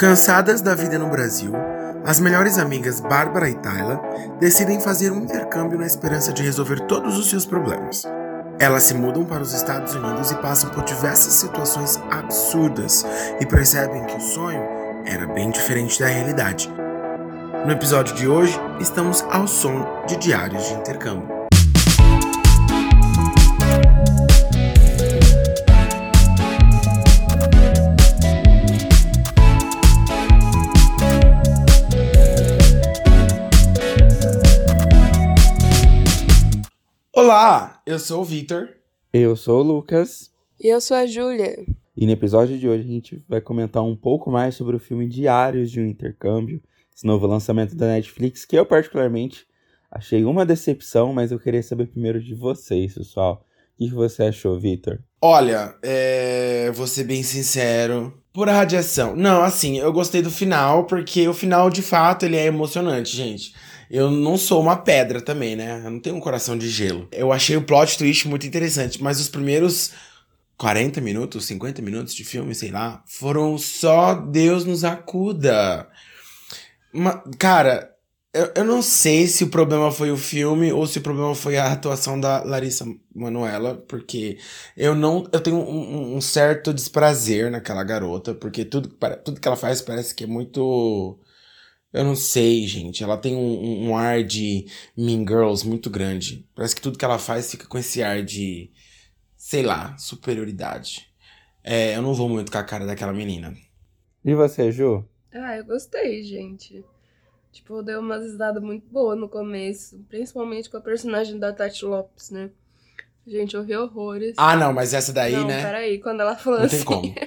Cansadas da vida no Brasil, as melhores amigas Bárbara e Tayla decidem fazer um intercâmbio na esperança de resolver todos os seus problemas. Elas se mudam para os Estados Unidos e passam por diversas situações absurdas e percebem que o sonho era bem diferente da realidade. No episódio de hoje, estamos ao som de diários de intercâmbio. Olá, eu sou o Vitor. Eu sou o Lucas. E eu sou a Júlia. E no episódio de hoje a gente vai comentar um pouco mais sobre o filme Diários de um Intercâmbio, esse novo lançamento da Netflix, que eu particularmente achei uma decepção, mas eu queria saber primeiro de vocês, pessoal. O que você achou, Vitor? Olha, é... vou ser bem sincero. Por radiação. Não, assim, eu gostei do final, porque o final, de fato, ele é emocionante, gente. Eu não sou uma pedra também, né? Eu não tenho um coração de gelo. Eu achei o plot twist muito interessante, mas os primeiros 40 minutos, 50 minutos de filme, sei lá, foram só Deus nos acuda. Uma, cara, eu, eu não sei se o problema foi o filme ou se o problema foi a atuação da Larissa Manuela, porque eu não. Eu tenho um, um certo desprazer naquela garota, porque tudo, tudo que ela faz parece que é muito eu não sei, gente. Ela tem um, um, ar de Mean Girls muito grande. Parece que tudo que ela faz fica com esse ar de, sei lá, superioridade. É, eu não vou muito com a cara daquela menina. E você, Ju? Ah, eu gostei, gente. Tipo, deu uma risada muito boa no começo. Principalmente com a personagem da Tati Lopes, né? Gente, eu vi horrores. Ah, não, mas essa daí, não, né? Peraí, quando ela falou não assim. Tem como.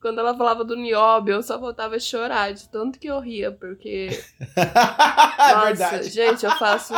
Quando ela falava do Niobe, eu só voltava a chorar de tanto que eu ria, porque. é Nossa, verdade. gente, eu faço.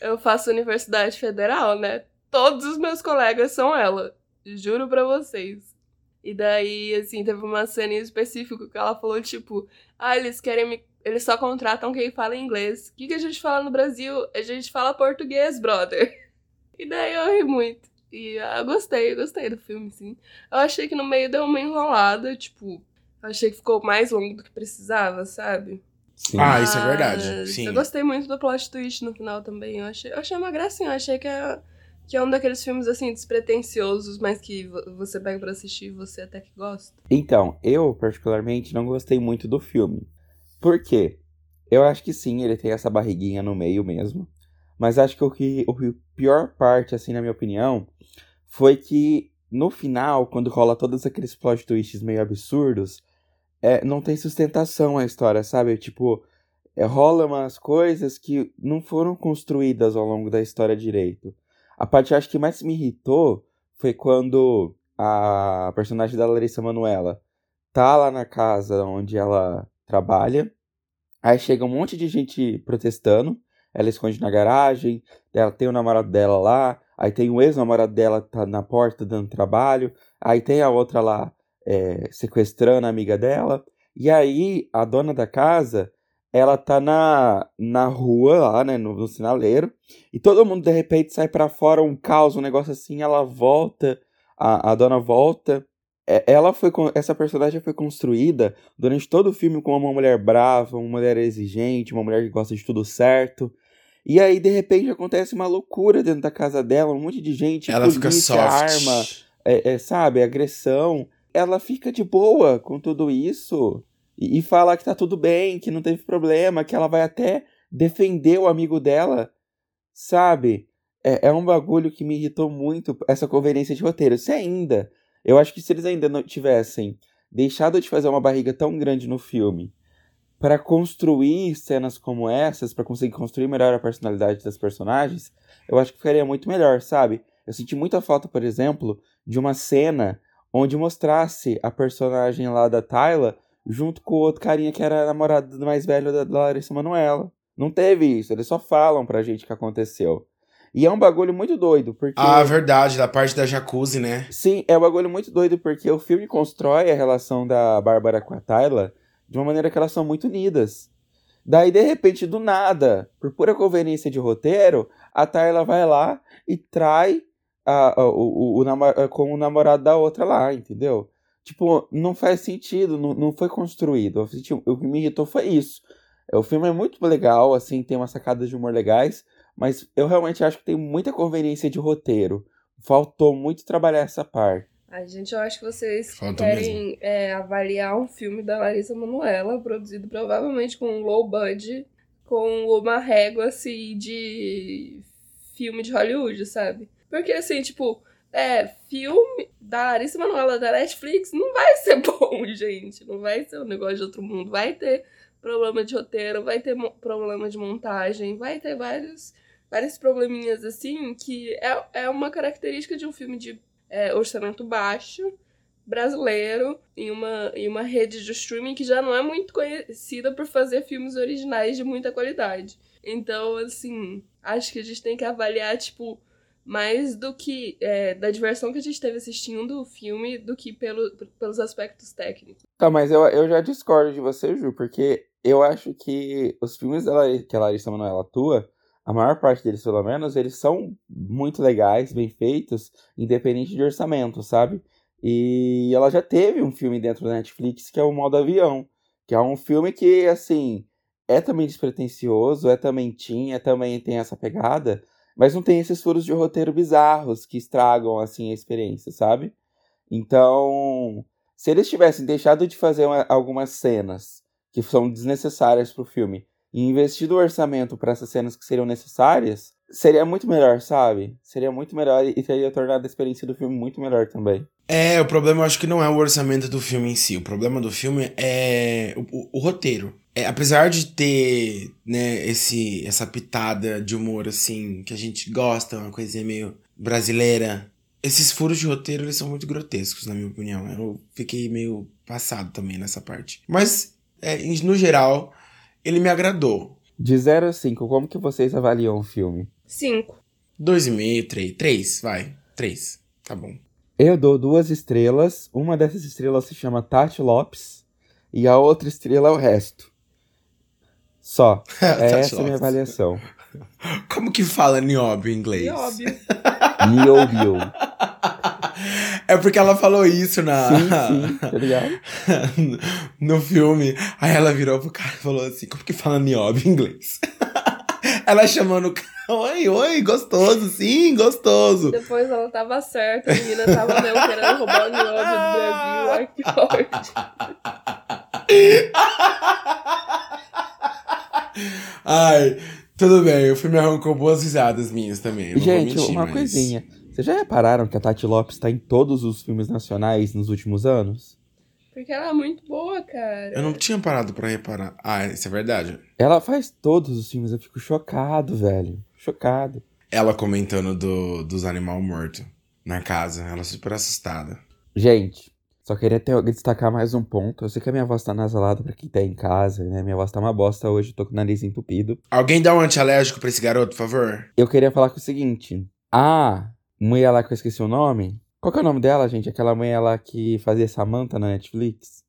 Eu faço Universidade Federal, né? Todos os meus colegas são ela. Juro pra vocês. E daí, assim, teve uma cena em específico que ela falou, tipo, ah, eles querem me. Eles só contratam quem fala inglês. O que, que a gente fala no Brasil? A gente fala português, brother. E daí eu ri muito. E ah, eu gostei, eu gostei do filme, sim. Eu achei que no meio deu uma enrolada, tipo, eu achei que ficou mais longo do que precisava, sabe? Sim. Ah, isso é verdade, Mas sim. Eu gostei muito do plot twist no final também. Eu achei, eu achei uma gracinha, eu achei que é, que é um daqueles filmes assim, despretensiosos, mas que vo- você pega pra assistir e você até que gosta. Então, eu particularmente não gostei muito do filme. Por quê? Eu acho que sim, ele tem essa barriguinha no meio mesmo. Mas acho que o que o pior parte, assim, na minha opinião, foi que no final, quando rola todos aqueles plot twists meio absurdos, é, não tem sustentação a história, sabe? Tipo, é, rola umas coisas que não foram construídas ao longo da história direito. A parte acho que mais me irritou foi quando a personagem da Larissa Manoela tá lá na casa onde ela trabalha. Aí chega um monte de gente protestando. Ela esconde na garagem. Ela tem o namorado dela lá. Aí tem o ex-namorado dela tá na porta dando trabalho. Aí tem a outra lá é, sequestrando a amiga dela. E aí a dona da casa, ela tá na, na rua lá, né, no, no sinaleiro. E todo mundo de repente sai pra fora, um caos, um negócio assim. Ela volta, a, a dona volta. É, Ela foi essa personagem foi construída durante todo o filme como uma mulher brava, uma mulher exigente, uma mulher que gosta de tudo certo. E aí, de repente, acontece uma loucura dentro da casa dela, um monte de gente, Ela fica polícia, soft. arma, é, é, sabe, agressão. Ela fica de boa com tudo isso e, e fala que tá tudo bem, que não teve problema, que ela vai até defender o amigo dela, sabe? É, é um bagulho que me irritou muito, essa conveniência de roteiro. Se ainda, eu acho que se eles ainda não tivessem deixado de fazer uma barriga tão grande no filme para construir cenas como essas, para conseguir construir melhor a personalidade das personagens, eu acho que ficaria muito melhor, sabe? Eu senti muita falta, por exemplo, de uma cena onde mostrasse a personagem lá da Tyla junto com o outro carinha que era namorado do mais velho da Larissa Manoela. Não teve isso, eles só falam pra gente o que aconteceu. E é um bagulho muito doido, porque. Ah, verdade, da parte da jacuzzi, né? Sim, é um bagulho muito doido, porque o filme constrói a relação da Bárbara com a Tyla de uma maneira que elas são muito unidas. Daí, de repente, do nada, por pura conveniência de roteiro, a Tyla vai lá e trai a, a- o, o, o com o namorado da outra lá, entendeu? tipo, não faz sentido, não, não foi construído. O que me irritou foi isso. O filme é muito legal, assim, tem umas sacadas de humor legais, mas eu realmente acho que tem muita conveniência de roteiro. Faltou muito trabalhar essa parte. Ai, gente, eu acho que vocês Faltou querem é, avaliar um filme da Larissa Manoela, produzido provavelmente com um low budget, com uma régua, assim, de filme de Hollywood, sabe? Porque, assim, tipo, é, filme da Larissa Manoela da Netflix não vai ser bom, gente. Não vai ser um negócio de outro mundo. Vai ter problema de roteiro, vai ter problema de montagem, vai ter vários, vários probleminhas assim, que é, é uma característica de um filme de é, orçamento baixo, brasileiro, em uma, em uma rede de streaming que já não é muito conhecida por fazer filmes originais de muita qualidade. Então, assim, acho que a gente tem que avaliar, tipo, mais do que é, da diversão que a gente teve assistindo o filme do que pelo, pelos aspectos técnicos. Tá, mas eu, eu já discordo de você, Ju, porque eu acho que os filmes dela, que a Larissa Manoela atua, a maior parte deles, pelo menos, eles são muito legais, bem feitos, independente de orçamento, sabe? E ela já teve um filme dentro da Netflix que é o Modo Avião, que é um filme que, assim, é também despretensioso, é também tinha, também tem essa pegada, mas não tem esses furos de roteiro bizarros que estragam, assim, a experiência, sabe? Então, se eles tivessem deixado de fazer uma, algumas cenas que são desnecessárias pro filme e investido o orçamento para essas cenas que seriam necessárias, seria muito melhor, sabe? Seria muito melhor e teria tornado a experiência do filme muito melhor também. É, o problema eu acho que não é o orçamento do filme em si. O problema do filme é o, o, o roteiro. É, apesar de ter, né, esse, essa pitada de humor, assim, que a gente gosta, uma coisinha meio brasileira, esses furos de roteiro, eles são muito grotescos, na minha opinião. Eu fiquei meio passado também nessa parte. Mas, é, no geral, ele me agradou. De 0 a 5, como que vocês avaliam o filme? 5. 2,5, 3. 3, vai. 3. Tá bom. Eu dou duas estrelas. Uma dessas estrelas se chama Tati Lopes. E a outra estrela é o resto. Só. É essa a minha avaliação. Como que fala nióbio em inglês? Nióbio. Nióbio. É porque ela falou isso na. Sim, sim, tá ligado? no filme. Aí ela virou pro cara e falou assim: como que fala nióbio em inglês? ela chamando o cara. Oi, oi, gostoso, sim, gostoso. Depois ela tava certa, a menina tava mesmo querendo roubar o nióbio do Brasil. Ai, que forte. Ai, tudo bem, o filme arrancou boas risadas minhas também. Gente, mentir, uma mas... coisinha. Vocês já repararam que a Tati Lopes tá em todos os filmes nacionais nos últimos anos? Porque ela é muito boa, cara. Eu não tinha parado para reparar. Ah, isso é verdade. Ela faz todos os filmes, eu fico chocado, velho. Chocado. Ela comentando do, dos animal mortos na casa, ela super assustada. Gente, só queria ter, destacar mais um ponto. Eu sei que a minha voz tá nasalada pra quem tá em casa, né? Minha voz tá uma bosta hoje, tô com o nariz entupido. Alguém dá um antialérgico pra esse garoto, por favor? Eu queria falar com o seguinte. A mulher lá que eu esqueci o nome. Qual que é o nome dela, gente? Aquela mulher lá que fazia Samantha na Netflix.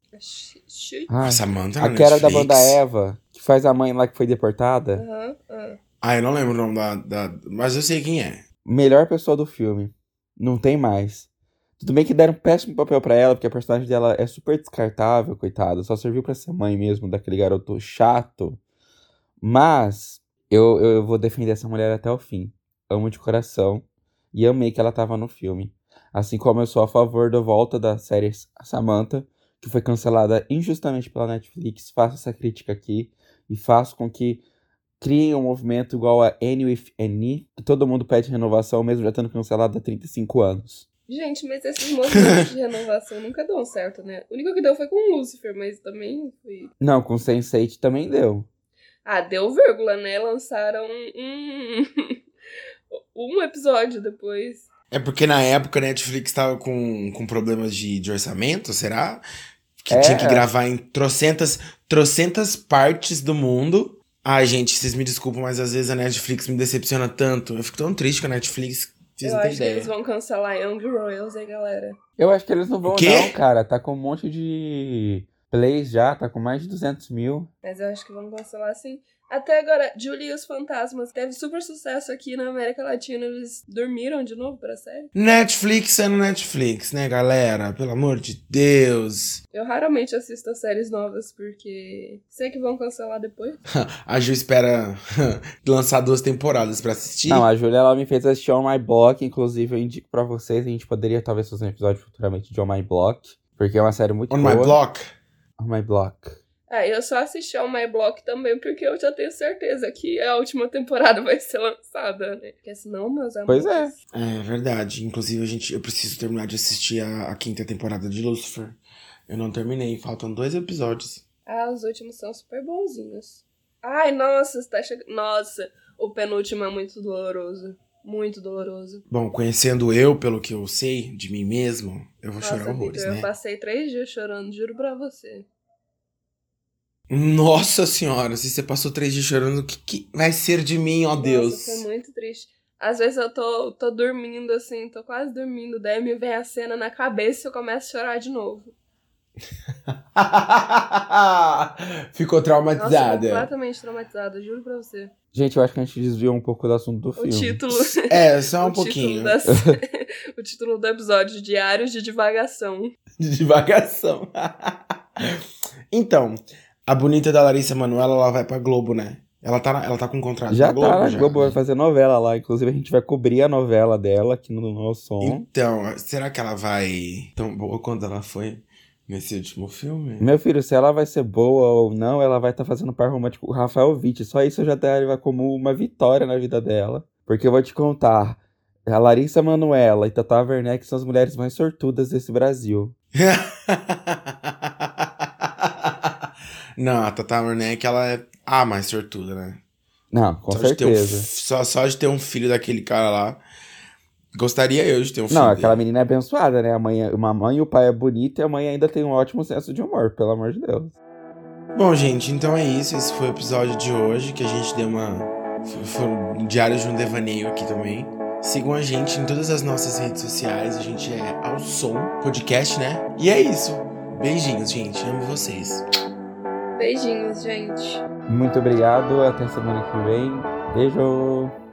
Ah, Samantha na A que era da banda Eva, que faz a mãe lá que foi deportada. Uhum, uhum. Ah, eu não lembro o nome da, da. Mas eu sei quem é. Melhor pessoa do filme. Não tem mais. Tudo bem que deram um péssimo papel para ela, porque a personagem dela é super descartável, coitada. Só serviu para ser mãe mesmo daquele garoto chato. Mas eu, eu vou defender essa mulher até o fim. Amo de coração e amei que ela tava no filme. Assim como eu sou a favor da volta da série Samantha, que foi cancelada injustamente pela Netflix. Faço essa crítica aqui e faço com que criem um movimento igual a Any with Any, que todo mundo pede renovação, mesmo já estando cancelado há 35 anos. Gente, mas esses movimentos de renovação nunca dão certo, né? O único que deu foi com o Lucifer, mas também foi. Não, com Sense8 também deu. Ah, deu vírgula, né? Lançaram um. Um episódio depois. É porque na época a Netflix tava com, com problemas de, de orçamento, será? Que É. tinha que gravar em trocentas, trocentas partes do mundo. Ai, gente, vocês me desculpam, mas às vezes a Netflix me decepciona tanto. Eu fico tão triste com a Netflix. Vocês Eu não têm acho que ideia. eles vão cancelar Young Royals, hein, galera? Eu acho que eles não vão, O quê? não, cara. Tá com um monte de plays já, tá com mais de 200 mil. Mas eu acho que vão cancelar sim. Até agora, Julie e os Fantasmas teve super sucesso aqui na América Latina. Eles dormiram de novo pra série. Netflix sendo Netflix, né, galera? Pelo amor de Deus. Eu raramente assisto as séries novas porque sei que vão cancelar depois. A Ju espera lançar duas temporadas pra assistir. Não, a Júlia ela me fez assistir On My Block, inclusive eu indico pra vocês, a gente poderia talvez fazer um episódio futuramente de On My Block, porque é uma série muito On boa. my block. On My Block. Ah, eu só assisti ao My Block também porque eu já tenho certeza que a última temporada vai ser lançada, né? Porque senão, meus amores... Pois é. É verdade. Inclusive, a gente, eu preciso terminar de assistir a, a quinta temporada de Lucifer. Eu não terminei, faltam dois episódios. Ah, os últimos são super bonzinhos. Ai, nossa, está chegando... Nossa, o penúltimo é muito doloroso. Muito doloroso. Bom, conhecendo eu, pelo que eu sei de mim mesmo, eu vou chorar Nossa, horrores, Victor, né? eu passei três dias chorando, juro pra você. Nossa senhora, se você passou três dias chorando, o que, que vai ser de mim, ó Deus? Nossa, foi muito triste. Às vezes eu tô, tô dormindo assim, tô quase dormindo, daí me vem a cena na cabeça e eu começo a chorar de novo. Ficou Nossa, traumatizada. completamente traumatizada, juro pra você. Gente, eu acho que a gente desviou um pouco do assunto do O filme. título. É, só um o pouquinho. Título da- o título do episódio, Diários de Divagação. De divagação. então, a bonita da Larissa Manoela, ela vai pra Globo, né? Ela tá, na- ela tá com contrato Já na Globo, tá na já. Globo, vai fazer novela lá. Inclusive, a gente vai cobrir a novela dela aqui no nosso som. Então, será que ela vai tão boa quanto ela foi nesse último filme? Meu filho, se ela vai ser boa ou não, ela vai estar fazendo par romântico com o Rafael Witt. Só isso já leva como uma vitória na vida dela. Porque eu vou te contar, a Larissa Manoela e Tata Werneck são as mulheres mais sortudas desse Brasil. Não, a Tata Werneck, ela é a mais sortuda, né? Não, com só De ter um, certeza. só, só de ter um filho daquele cara lá. Gostaria eu de ter um filho. Não, dele. aquela menina é abençoada, né? A mãe, uma mãe e o pai é bonito e a mãe ainda tem um ótimo senso de humor, pelo amor de Deus. Bom, gente, então é isso. Esse foi o episódio de hoje, que a gente deu uma. Foi um diário de um devaneio aqui também. Sigam a gente em todas as nossas redes sociais. A gente é ao som podcast, né? E é isso. Beijinhos, gente. Amo vocês. Beijinhos, gente. Muito obrigado, até semana que vem. Beijo!